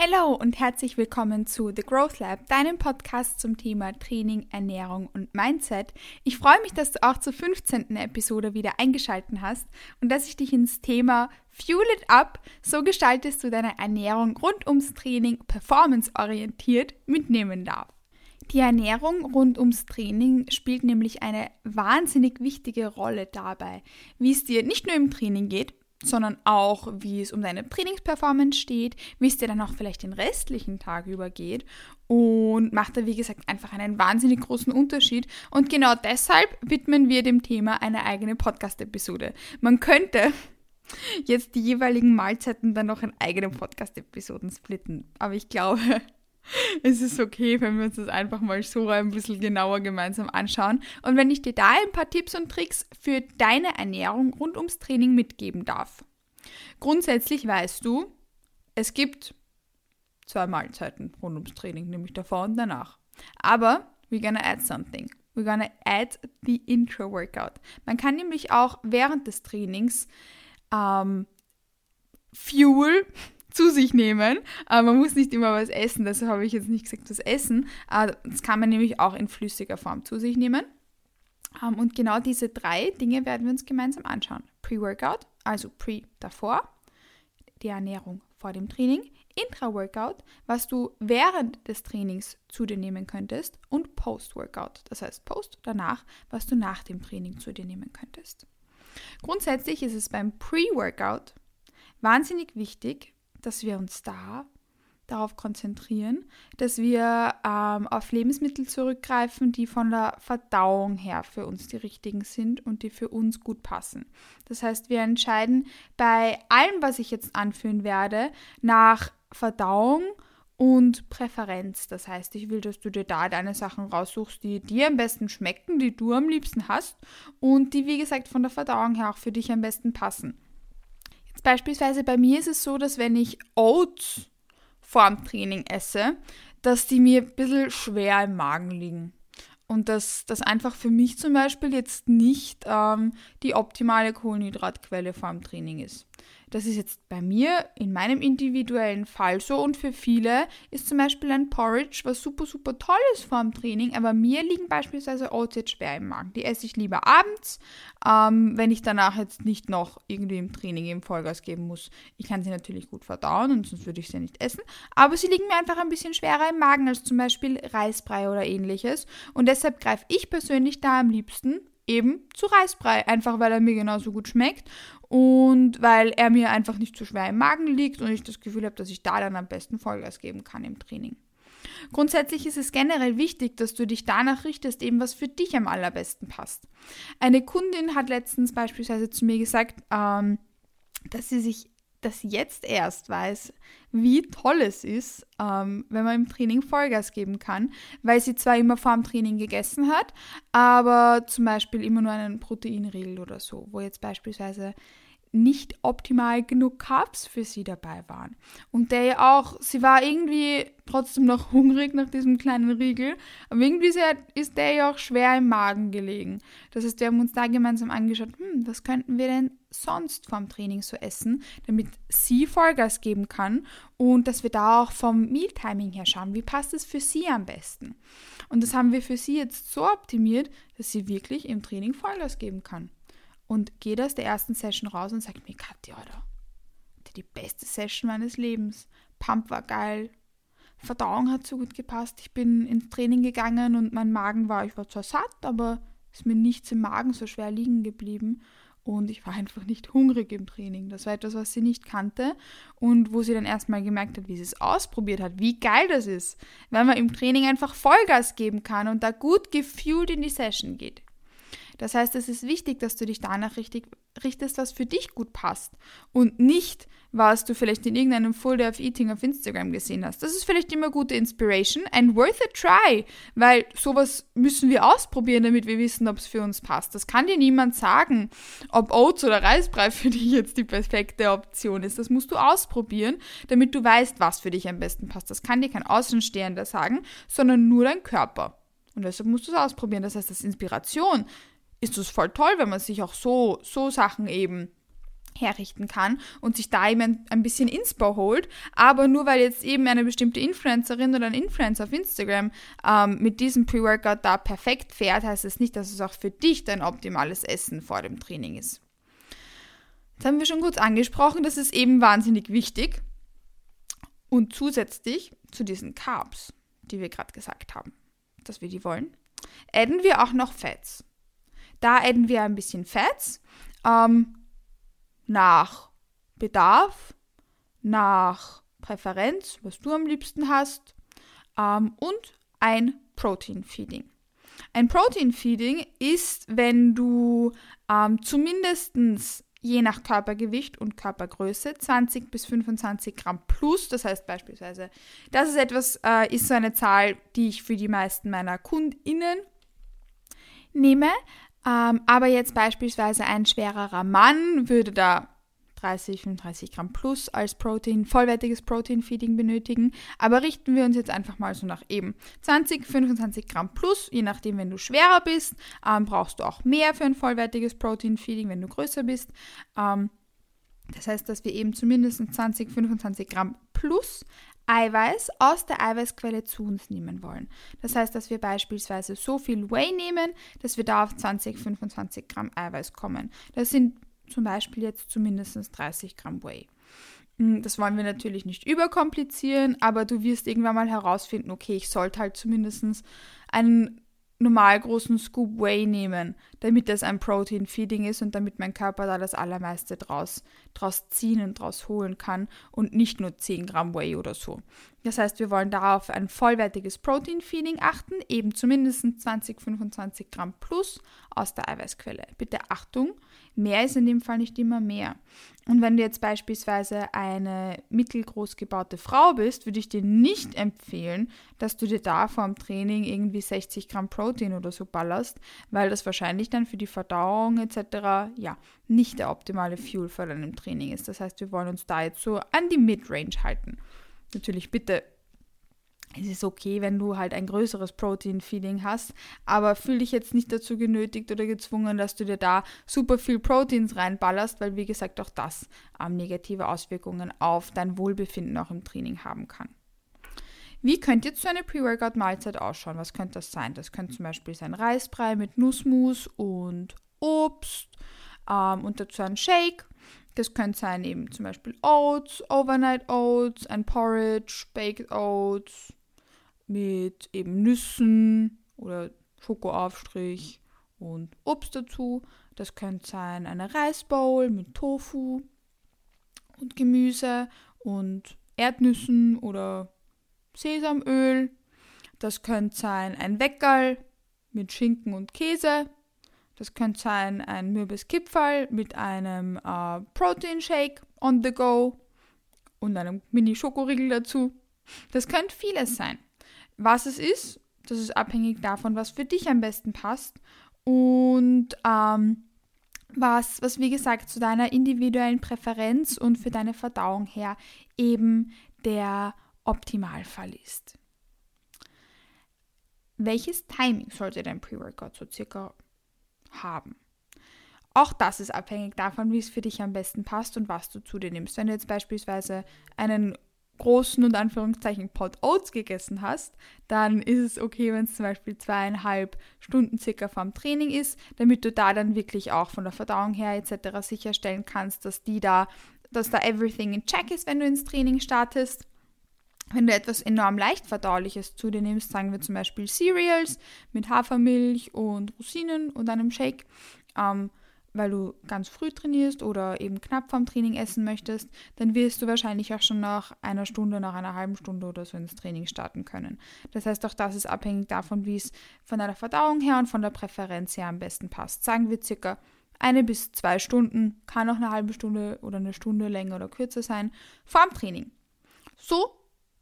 Hallo und herzlich willkommen zu The Growth Lab, deinem Podcast zum Thema Training, Ernährung und Mindset. Ich freue mich, dass du auch zur 15. Episode wieder eingeschaltet hast und dass ich dich ins Thema Fuel It Up, so gestaltest du deine Ernährung rund ums Training performanceorientiert mitnehmen darf. Die Ernährung rund ums Training spielt nämlich eine wahnsinnig wichtige Rolle dabei, wie es dir nicht nur im Training geht, sondern auch, wie es um deine Trainingsperformance steht, wie es dir dann auch vielleicht den restlichen Tag über geht und macht da, wie gesagt, einfach einen wahnsinnig großen Unterschied. Und genau deshalb widmen wir dem Thema eine eigene Podcast-Episode. Man könnte jetzt die jeweiligen Mahlzeiten dann noch in eigenen Podcast-Episoden splitten, aber ich glaube, es ist okay, wenn wir uns das einfach mal so ein bisschen genauer gemeinsam anschauen. Und wenn ich dir da ein paar Tipps und Tricks für deine Ernährung rund ums Training mitgeben darf. Grundsätzlich weißt du, es gibt zwei Mahlzeiten rund ums Training, nämlich davor und danach. Aber we're gonna add something. We're gonna add the intro workout. Man kann nämlich auch während des Trainings ähm, Fuel zu sich nehmen. Aber man muss nicht immer was essen, deshalb habe ich jetzt nicht gesagt, das Essen. Das kann man nämlich auch in flüssiger Form zu sich nehmen. Ähm, und genau diese drei Dinge werden wir uns gemeinsam anschauen. Pre-Workout, also Pre davor, die Ernährung vor dem Training, Intra-Workout, was du während des Trainings zu dir nehmen könntest und Post-Workout, das heißt Post danach, was du nach dem Training zu dir nehmen könntest. Grundsätzlich ist es beim Pre-Workout wahnsinnig wichtig, dass wir uns da darauf konzentrieren, dass wir ähm, auf Lebensmittel zurückgreifen, die von der Verdauung her für uns die richtigen sind und die für uns gut passen. Das heißt, wir entscheiden bei allem, was ich jetzt anführen werde, nach Verdauung und Präferenz. Das heißt, ich will, dass du dir da deine Sachen raussuchst, die dir am besten schmecken, die du am liebsten hast und die, wie gesagt, von der Verdauung her auch für dich am besten passen. Beispielsweise bei mir ist es so, dass wenn ich Oats vorm Training esse, dass die mir ein bisschen schwer im Magen liegen. Und dass das einfach für mich zum Beispiel jetzt nicht ähm, die optimale Kohlenhydratquelle vorm Training ist. Das ist jetzt bei mir in meinem individuellen Fall so und für viele ist zum Beispiel ein Porridge was super, super toll ist vor dem Training, aber mir liegen beispielsweise Oats jetzt schwer im Magen. Die esse ich lieber abends, ähm, wenn ich danach jetzt nicht noch irgendwie im Training im Vollgas geben muss. Ich kann sie natürlich gut verdauen und sonst würde ich sie nicht essen, aber sie liegen mir einfach ein bisschen schwerer im Magen als zum Beispiel Reisbrei oder ähnliches und deshalb greife ich persönlich da am liebsten eben zu Reisbrei, einfach weil er mir genauso gut schmeckt und weil er mir einfach nicht zu schwer im Magen liegt und ich das Gefühl habe, dass ich da dann am besten Vollgas geben kann im Training. Grundsätzlich ist es generell wichtig, dass du dich danach richtest, eben was für dich am allerbesten passt. Eine Kundin hat letztens beispielsweise zu mir gesagt, ähm, dass sie sich das jetzt erst weiß, wie toll es ist, ähm, wenn man im Training Vollgas geben kann, weil sie zwar immer vor dem Training gegessen hat, aber zum Beispiel immer nur einen Proteinriegel oder so, wo jetzt beispielsweise nicht optimal genug Carbs für sie dabei waren. Und der ja auch, sie war irgendwie trotzdem noch hungrig nach diesem kleinen Riegel, aber irgendwie ist der ja auch schwer im Magen gelegen. Das heißt, wir haben uns da gemeinsam angeschaut, hm, was könnten wir denn sonst vom Training so essen, damit sie Vollgas geben kann und dass wir da auch vom Mealtiming her schauen, wie passt es für sie am besten. Und das haben wir für sie jetzt so optimiert, dass sie wirklich im Training Vollgas geben kann und gehe aus der ersten Session raus und sage mir, Katja, oder? Die beste Session meines Lebens. Pump war geil. Verdauung hat so gut gepasst. Ich bin ins Training gegangen und mein Magen war, ich war zwar satt, aber ist mir nichts im Magen so schwer liegen geblieben. Und ich war einfach nicht hungrig im Training. Das war etwas, was sie nicht kannte und wo sie dann erstmal gemerkt hat, wie sie es ausprobiert hat, wie geil das ist, wenn man im Training einfach Vollgas geben kann und da gut gefühlt in die Session geht. Das heißt, es ist wichtig, dass du dich danach richtig richtest, was für dich gut passt und nicht, was du vielleicht in irgendeinem Full Day of Eating auf Instagram gesehen hast. Das ist vielleicht immer gute Inspiration and worth a try, weil sowas müssen wir ausprobieren, damit wir wissen, ob es für uns passt. Das kann dir niemand sagen, ob Oats oder Reisbrei für dich jetzt die perfekte Option ist. Das musst du ausprobieren, damit du weißt, was für dich am besten passt. Das kann dir kein Außenstehender sagen, sondern nur dein Körper. Und deshalb musst du es ausprobieren. Das heißt, das Inspiration ist es voll toll, wenn man sich auch so, so Sachen eben herrichten kann und sich da eben ein, bisschen Inspo holt. Aber nur weil jetzt eben eine bestimmte Influencerin oder ein Influencer auf Instagram ähm, mit diesem Pre-Workout da perfekt fährt, heißt es das nicht, dass es auch für dich dein optimales Essen vor dem Training ist. Jetzt haben wir schon kurz angesprochen, das ist eben wahnsinnig wichtig. Und zusätzlich zu diesen Carbs, die wir gerade gesagt haben, dass wir die wollen, adden wir auch noch Fats. Da adden wir ein bisschen Fats ähm, nach Bedarf, nach Präferenz, was du am liebsten hast ähm, und ein Protein Feeding. Ein Protein Feeding ist, wenn du ähm, zumindest je nach Körpergewicht und Körpergröße 20 bis 25 Gramm plus. Das heißt beispielsweise, das ist etwas, äh, ist so eine Zahl, die ich für die meisten meiner KundInnen nehme. Ähm, aber jetzt beispielsweise ein schwererer Mann würde da 30, 35 Gramm plus als Protein, vollwertiges Protein-Feeding benötigen. Aber richten wir uns jetzt einfach mal so nach eben 20, 25 Gramm plus, je nachdem, wenn du schwerer bist, ähm, brauchst du auch mehr für ein vollwertiges Protein-Feeding, wenn du größer bist. Ähm, das heißt, dass wir eben zumindest 20, 25 Gramm plus Eiweiß aus der Eiweißquelle zu uns nehmen wollen. Das heißt, dass wir beispielsweise so viel Whey nehmen, dass wir da auf 20, 25 Gramm Eiweiß kommen. Das sind zum Beispiel jetzt zumindest 30 Gramm Whey. Hm, das wollen wir natürlich nicht überkomplizieren, aber du wirst irgendwann mal herausfinden, okay, ich sollte halt zumindest einen normal großen Scoop Whey nehmen, damit das ein Protein Feeding ist und damit mein Körper da das Allermeiste draus, draus ziehen und draus holen kann und nicht nur 10 Gramm Whey oder so. Das heißt, wir wollen darauf ein vollwertiges Protein Feeding achten, eben zumindest 20, 25 Gramm plus aus der Eiweißquelle. Bitte Achtung, mehr ist in dem Fall nicht immer mehr. Und wenn du jetzt beispielsweise eine mittelgroß gebaute Frau bist, würde ich dir nicht empfehlen, dass du dir da vor dem Training irgendwie 60 Gramm Protein oder so ballerst, weil das wahrscheinlich dann für die Verdauung etc. ja nicht der optimale Fuel für deinem Training ist. Das heißt, wir wollen uns da jetzt so an die Midrange halten. Natürlich bitte es ist okay, wenn du halt ein größeres Protein-Feeding hast, aber fühl dich jetzt nicht dazu genötigt oder gezwungen, dass du dir da super viel Proteins reinballerst, weil wie gesagt auch das ähm, negative Auswirkungen auf dein Wohlbefinden auch im Training haben kann. Wie könnte jetzt so eine Pre-Workout-Mahlzeit ausschauen? Was könnte das sein? Das könnte zum Beispiel sein Reisbrei mit Nussmus und Obst ähm, und dazu ein Shake. Das könnte sein eben zum Beispiel Oats, Overnight Oats, ein Porridge, Baked Oats, mit eben Nüssen oder Schokoaufstrich und Obst dazu. Das könnte sein eine Reisbowl mit Tofu und Gemüse und Erdnüssen oder Sesamöl. Das könnte sein ein Weckerl mit Schinken und Käse. Das könnte sein ein mürbes Kipferl mit einem äh, Protein Shake on the go und einem Mini-Schokoriegel dazu. Das könnte vieles sein. Was es ist, das ist abhängig davon, was für dich am besten passt und ähm, was, was wie gesagt zu deiner individuellen Präferenz und für deine Verdauung her eben der Optimalfall ist. Welches Timing sollte dein Pre-Workout so circa haben? Auch das ist abhängig davon, wie es für dich am besten passt und was du zu dir nimmst. Wenn du jetzt beispielsweise einen großen und Anführungszeichen Pot Oats gegessen hast, dann ist es okay, wenn es zum Beispiel zweieinhalb Stunden circa vorm Training ist, damit du da dann wirklich auch von der Verdauung her etc. sicherstellen kannst, dass die da, dass da everything in check ist, wenn du ins Training startest. Wenn du etwas enorm leicht verdauliches zu dir nimmst, sagen wir zum Beispiel Cereals mit Hafermilch und Rosinen und einem Shake, ähm, weil du ganz früh trainierst oder eben knapp vorm Training essen möchtest, dann wirst du wahrscheinlich auch schon nach einer Stunde, nach einer halben Stunde oder so ins Training starten können. Das heißt, auch das ist abhängig davon, wie es von deiner Verdauung her und von der Präferenz her am besten passt. Sagen wir circa eine bis zwei Stunden, kann auch eine halbe Stunde oder eine Stunde länger oder kürzer sein, vorm Training. So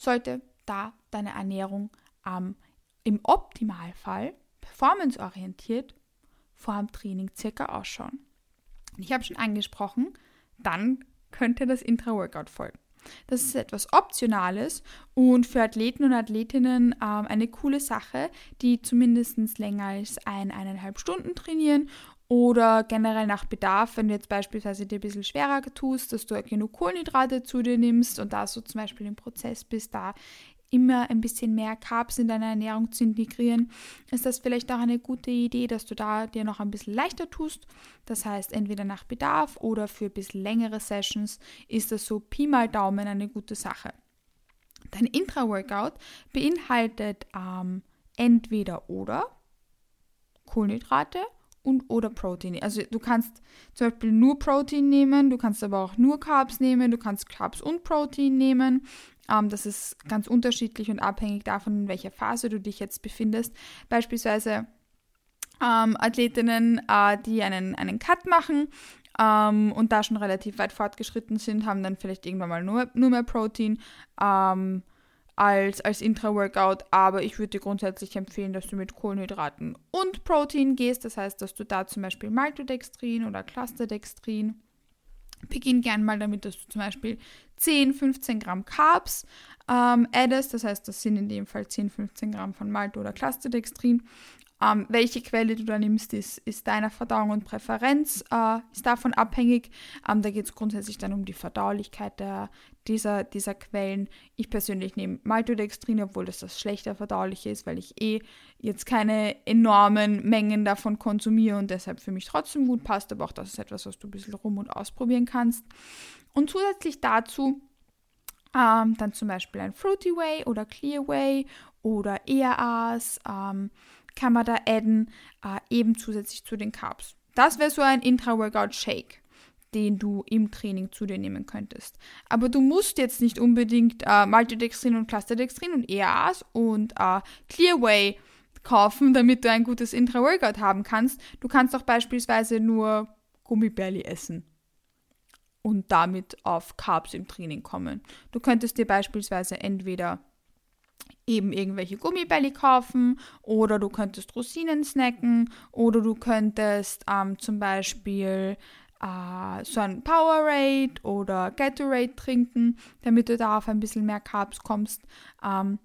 sollte da deine Ernährung ähm, im Optimalfall performanceorientiert vor dem Training circa ausschauen. Ich habe schon angesprochen, dann könnte das Intra-Workout folgen. Das ist etwas Optionales und für Athleten und Athletinnen ähm, eine coole Sache, die zumindest länger als ein, eineinhalb Stunden trainieren oder generell nach Bedarf, wenn du jetzt beispielsweise dir ein bisschen schwerer tust, dass du genug Kohlenhydrate zu dir nimmst und da so zum Beispiel im Prozess bist, da immer ein bisschen mehr Carbs in deine Ernährung zu integrieren, ist das vielleicht auch eine gute Idee, dass du da dir noch ein bisschen leichter tust. Das heißt, entweder nach Bedarf oder für ein bisschen längere Sessions ist das so Pi mal Daumen eine gute Sache. Dein Intra-Workout beinhaltet ähm, entweder oder Kohlenhydrate und oder Protein. Also du kannst zum Beispiel nur Protein nehmen, du kannst aber auch nur Carbs nehmen, du kannst Carbs und Protein nehmen. Ähm, das ist ganz unterschiedlich und abhängig davon, in welcher Phase du dich jetzt befindest. Beispielsweise ähm, Athletinnen, äh, die einen, einen Cut machen ähm, und da schon relativ weit fortgeschritten sind, haben dann vielleicht irgendwann mal nur, nur mehr Protein. Ähm, als, als Intra-Workout, aber ich würde dir grundsätzlich empfehlen, dass du mit Kohlenhydraten und Protein gehst. Das heißt, dass du da zum Beispiel Maltodextrin oder Clusterdextrin Beginn gern mal damit, dass du zum Beispiel 10, 15 Gramm Carbs ähm, addest. Das heißt, das sind in dem Fall 10, 15 Gramm von Malto oder Clusterdextrin. Ähm, welche Quelle du da nimmst, ist, ist deiner Verdauung und Präferenz, äh, ist davon abhängig. Ähm, da geht es grundsätzlich dann um die Verdaulichkeit der, dieser, dieser Quellen. Ich persönlich nehme Maltodextrin, obwohl das das schlechter verdauliche ist, weil ich eh jetzt keine enormen Mengen davon konsumiere und deshalb für mich trotzdem gut passt. Aber auch das ist etwas, was du ein bisschen rum und ausprobieren kannst. Und zusätzlich dazu ähm, dann zum Beispiel ein Fruity Way oder Clear Way oder ERAs. Ähm, kann man da adden, äh, eben zusätzlich zu den Carbs. Das wäre so ein Intra-Workout-Shake, den du im Training zu dir nehmen könntest. Aber du musst jetzt nicht unbedingt äh, Maltodextrin und Clusterdextrin und EAAs und äh, Clearway kaufen, damit du ein gutes Intra-Workout haben kannst. Du kannst auch beispielsweise nur Gummibärli essen und damit auf Carbs im Training kommen. Du könntest dir beispielsweise entweder eben irgendwelche Gummibälli kaufen oder du könntest Rosinen snacken oder du könntest ähm, zum Beispiel äh, so ein Powerade oder Gatorade trinken, damit du da auf ein bisschen mehr Carbs kommst. Ähm,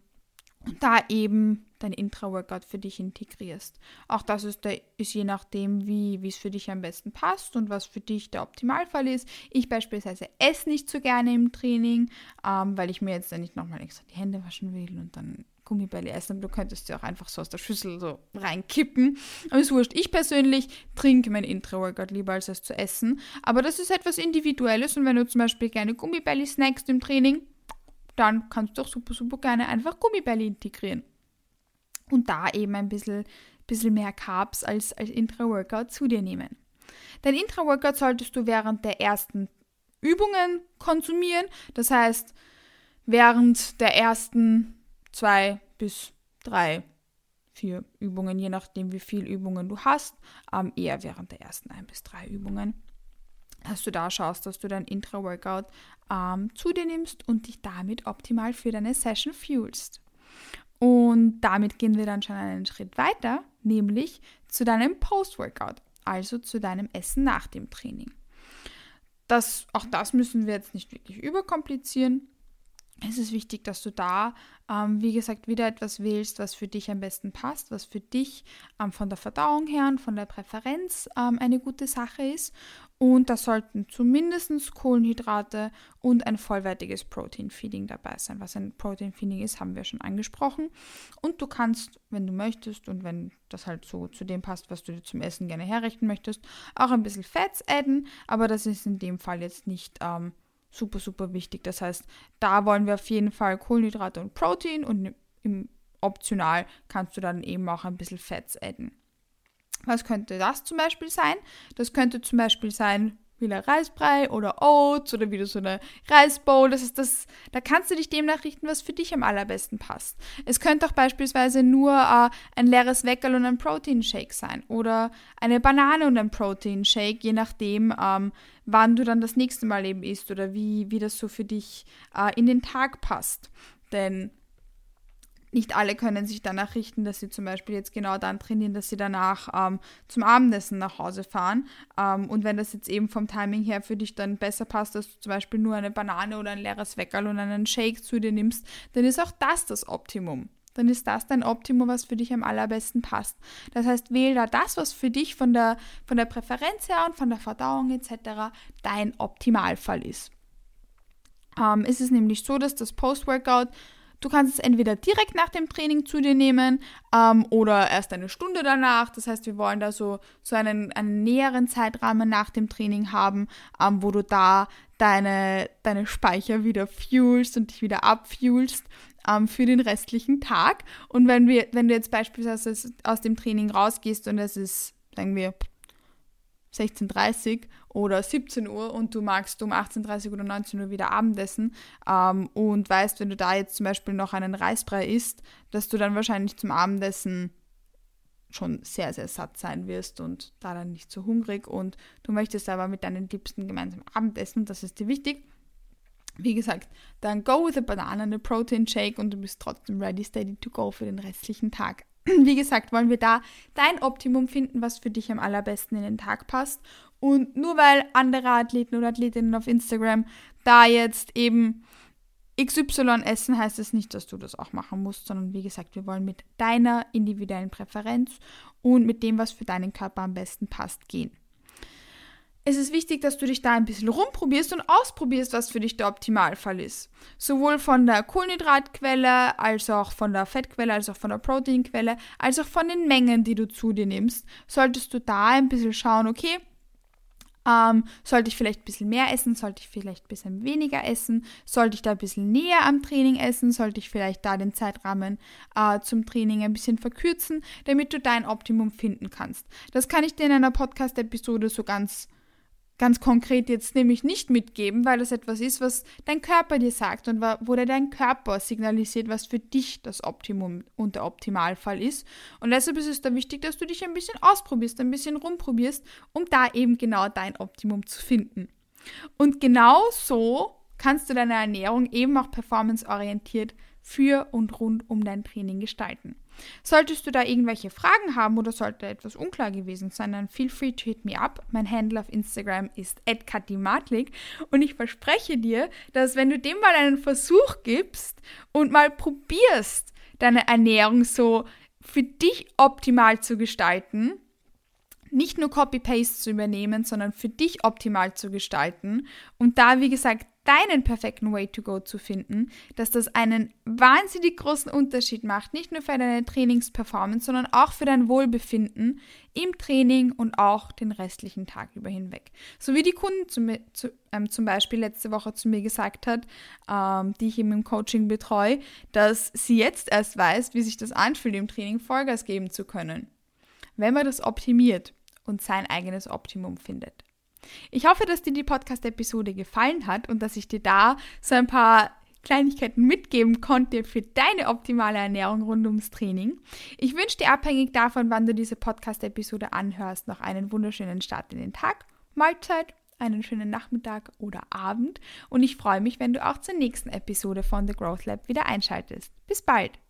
da eben dein Intra-Workout für dich integrierst. Auch das ist, der, ist je nachdem, wie es für dich am besten passt und was für dich der Optimalfall ist. Ich beispielsweise esse nicht so gerne im Training, ähm, weil ich mir jetzt dann nicht nochmal extra die Hände waschen will und dann Gummibälle essen, aber du könntest sie auch einfach so aus der Schüssel so reinkippen. Aber ist wurscht. Ich persönlich trinke mein Intra-Workout lieber als es zu essen. Aber das ist etwas Individuelles und wenn du zum Beispiel gerne Gummibälle snackst im Training, dann kannst du auch super, super gerne einfach Gummibälle integrieren und da eben ein bisschen, bisschen mehr Carbs als, als Intra-Workout zu dir nehmen. Dein Intra-Workout solltest du während der ersten Übungen konsumieren. Das heißt, während der ersten zwei bis drei, vier Übungen, je nachdem, wie viele Übungen du hast, ähm, eher während der ersten ein bis drei Übungen, dass du da schaust, dass du dein Intra-Workout ähm, zu dir nimmst und dich damit optimal für deine Session fuelst. Und damit gehen wir dann schon einen Schritt weiter, nämlich zu deinem Post-Workout, also zu deinem Essen nach dem Training. Das, auch das müssen wir jetzt nicht wirklich überkomplizieren. Es ist wichtig, dass du da, ähm, wie gesagt, wieder etwas wählst, was für dich am besten passt, was für dich ähm, von der Verdauung her und von der Präferenz ähm, eine gute Sache ist und da sollten zumindest Kohlenhydrate und ein vollwertiges Protein-Feeding dabei sein. Was ein Protein-Feeding ist, haben wir schon angesprochen. Und du kannst, wenn du möchtest und wenn das halt so zu dem passt, was du dir zum Essen gerne herrichten möchtest, auch ein bisschen Fats adden. Aber das ist in dem Fall jetzt nicht ähm, super, super wichtig. Das heißt, da wollen wir auf jeden Fall Kohlenhydrate und Protein und im optional kannst du dann eben auch ein bisschen Fats adden. Was könnte das zum Beispiel sein? Das könnte zum Beispiel sein, wie ein Reisbrei oder Oats oder wieder so eine Reisbowl. Das ist das, da kannst du dich demnach richten, was für dich am allerbesten passt. Es könnte auch beispielsweise nur äh, ein leeres Weckerl und ein Proteinshake sein oder eine Banane und ein Proteinshake, je nachdem, ähm, wann du dann das nächste Mal eben isst oder wie, wie das so für dich äh, in den Tag passt. Denn nicht alle können sich danach richten, dass sie zum Beispiel jetzt genau dann trainieren, dass sie danach ähm, zum Abendessen nach Hause fahren. Ähm, und wenn das jetzt eben vom Timing her für dich dann besser passt, dass du zum Beispiel nur eine Banane oder ein leeres Weckerl und einen Shake zu dir nimmst, dann ist auch das das Optimum. dann ist das dein Optimum, was für dich am allerbesten passt. Das heißt, wähle da das, was für dich von der, von der Präferenz her und von der Verdauung etc. dein Optimalfall ist. Ähm, ist es nämlich so, dass das Post-Workout Du kannst es entweder direkt nach dem Training zu dir nehmen ähm, oder erst eine Stunde danach. Das heißt, wir wollen da so, so einen, einen näheren Zeitrahmen nach dem Training haben, ähm, wo du da deine, deine Speicher wieder fuelst und dich wieder abfuelst ähm, für den restlichen Tag. Und wenn, wir, wenn du jetzt beispielsweise aus dem Training rausgehst und es ist, sagen wir, 16.30 Uhr oder 17 Uhr und du magst um 18.30 Uhr oder 19 Uhr wieder Abendessen ähm, und weißt, wenn du da jetzt zum Beispiel noch einen Reisbrei isst, dass du dann wahrscheinlich zum Abendessen schon sehr, sehr satt sein wirst und da dann nicht so hungrig und du möchtest aber mit deinen Liebsten gemeinsam Abendessen, das ist dir wichtig. Wie gesagt, dann go with a banana a protein shake und du bist trotzdem ready, steady to go für den restlichen Tag. Wie gesagt, wollen wir da dein Optimum finden, was für dich am allerbesten in den Tag passt. Und nur weil andere Athleten oder Athletinnen auf Instagram da jetzt eben XY essen, heißt es nicht, dass du das auch machen musst, sondern wie gesagt, wir wollen mit deiner individuellen Präferenz und mit dem, was für deinen Körper am besten passt, gehen es ist wichtig, dass du dich da ein bisschen rumprobierst und ausprobierst, was für dich der Optimalfall ist. Sowohl von der Kohlenhydratquelle, als auch von der Fettquelle, als auch von der Proteinquelle, als auch von den Mengen, die du zu dir nimmst, solltest du da ein bisschen schauen, okay, ähm, sollte ich vielleicht ein bisschen mehr essen? Sollte ich vielleicht ein bisschen weniger essen? Sollte ich da ein bisschen näher am Training essen? Sollte ich vielleicht da den Zeitrahmen äh, zum Training ein bisschen verkürzen, damit du dein Optimum finden kannst? Das kann ich dir in einer Podcast-Episode so ganz ganz konkret jetzt nämlich nicht mitgeben, weil das etwas ist, was dein Körper dir sagt und wo dir dein Körper signalisiert, was für dich das Optimum und der Optimalfall ist. Und deshalb ist es da wichtig, dass du dich ein bisschen ausprobierst, ein bisschen rumprobierst, um da eben genau dein Optimum zu finden. Und genau so kannst du deine Ernährung eben auch performanceorientiert für und rund um dein Training gestalten. Solltest du da irgendwelche Fragen haben oder sollte etwas unklar gewesen sein, dann feel free to hit me up. Mein Handle auf Instagram ist @katimatlik und ich verspreche dir, dass wenn du dem mal einen Versuch gibst und mal probierst, deine Ernährung so für dich optimal zu gestalten, nicht nur Copy-Paste zu übernehmen, sondern für dich optimal zu gestalten und da, wie gesagt, deinen perfekten Way to Go zu finden, dass das einen wahnsinnig großen Unterschied macht, nicht nur für deine Trainingsperformance, sondern auch für dein Wohlbefinden im Training und auch den restlichen Tag über hinweg. So wie die Kunden zu, zu, ähm, zum Beispiel letzte Woche zu mir gesagt hat, ähm, die ich eben im Coaching betreue, dass sie jetzt erst weiß, wie sich das anfühlt, im Training Vollgas geben zu können, wenn man das optimiert und sein eigenes Optimum findet. Ich hoffe, dass dir die Podcast-Episode gefallen hat und dass ich dir da so ein paar Kleinigkeiten mitgeben konnte für deine optimale Ernährung rund ums Training. Ich wünsche dir abhängig davon, wann du diese Podcast-Episode anhörst, noch einen wunderschönen Start in den Tag, Mahlzeit, einen schönen Nachmittag oder Abend und ich freue mich, wenn du auch zur nächsten Episode von The Growth Lab wieder einschaltest. Bis bald!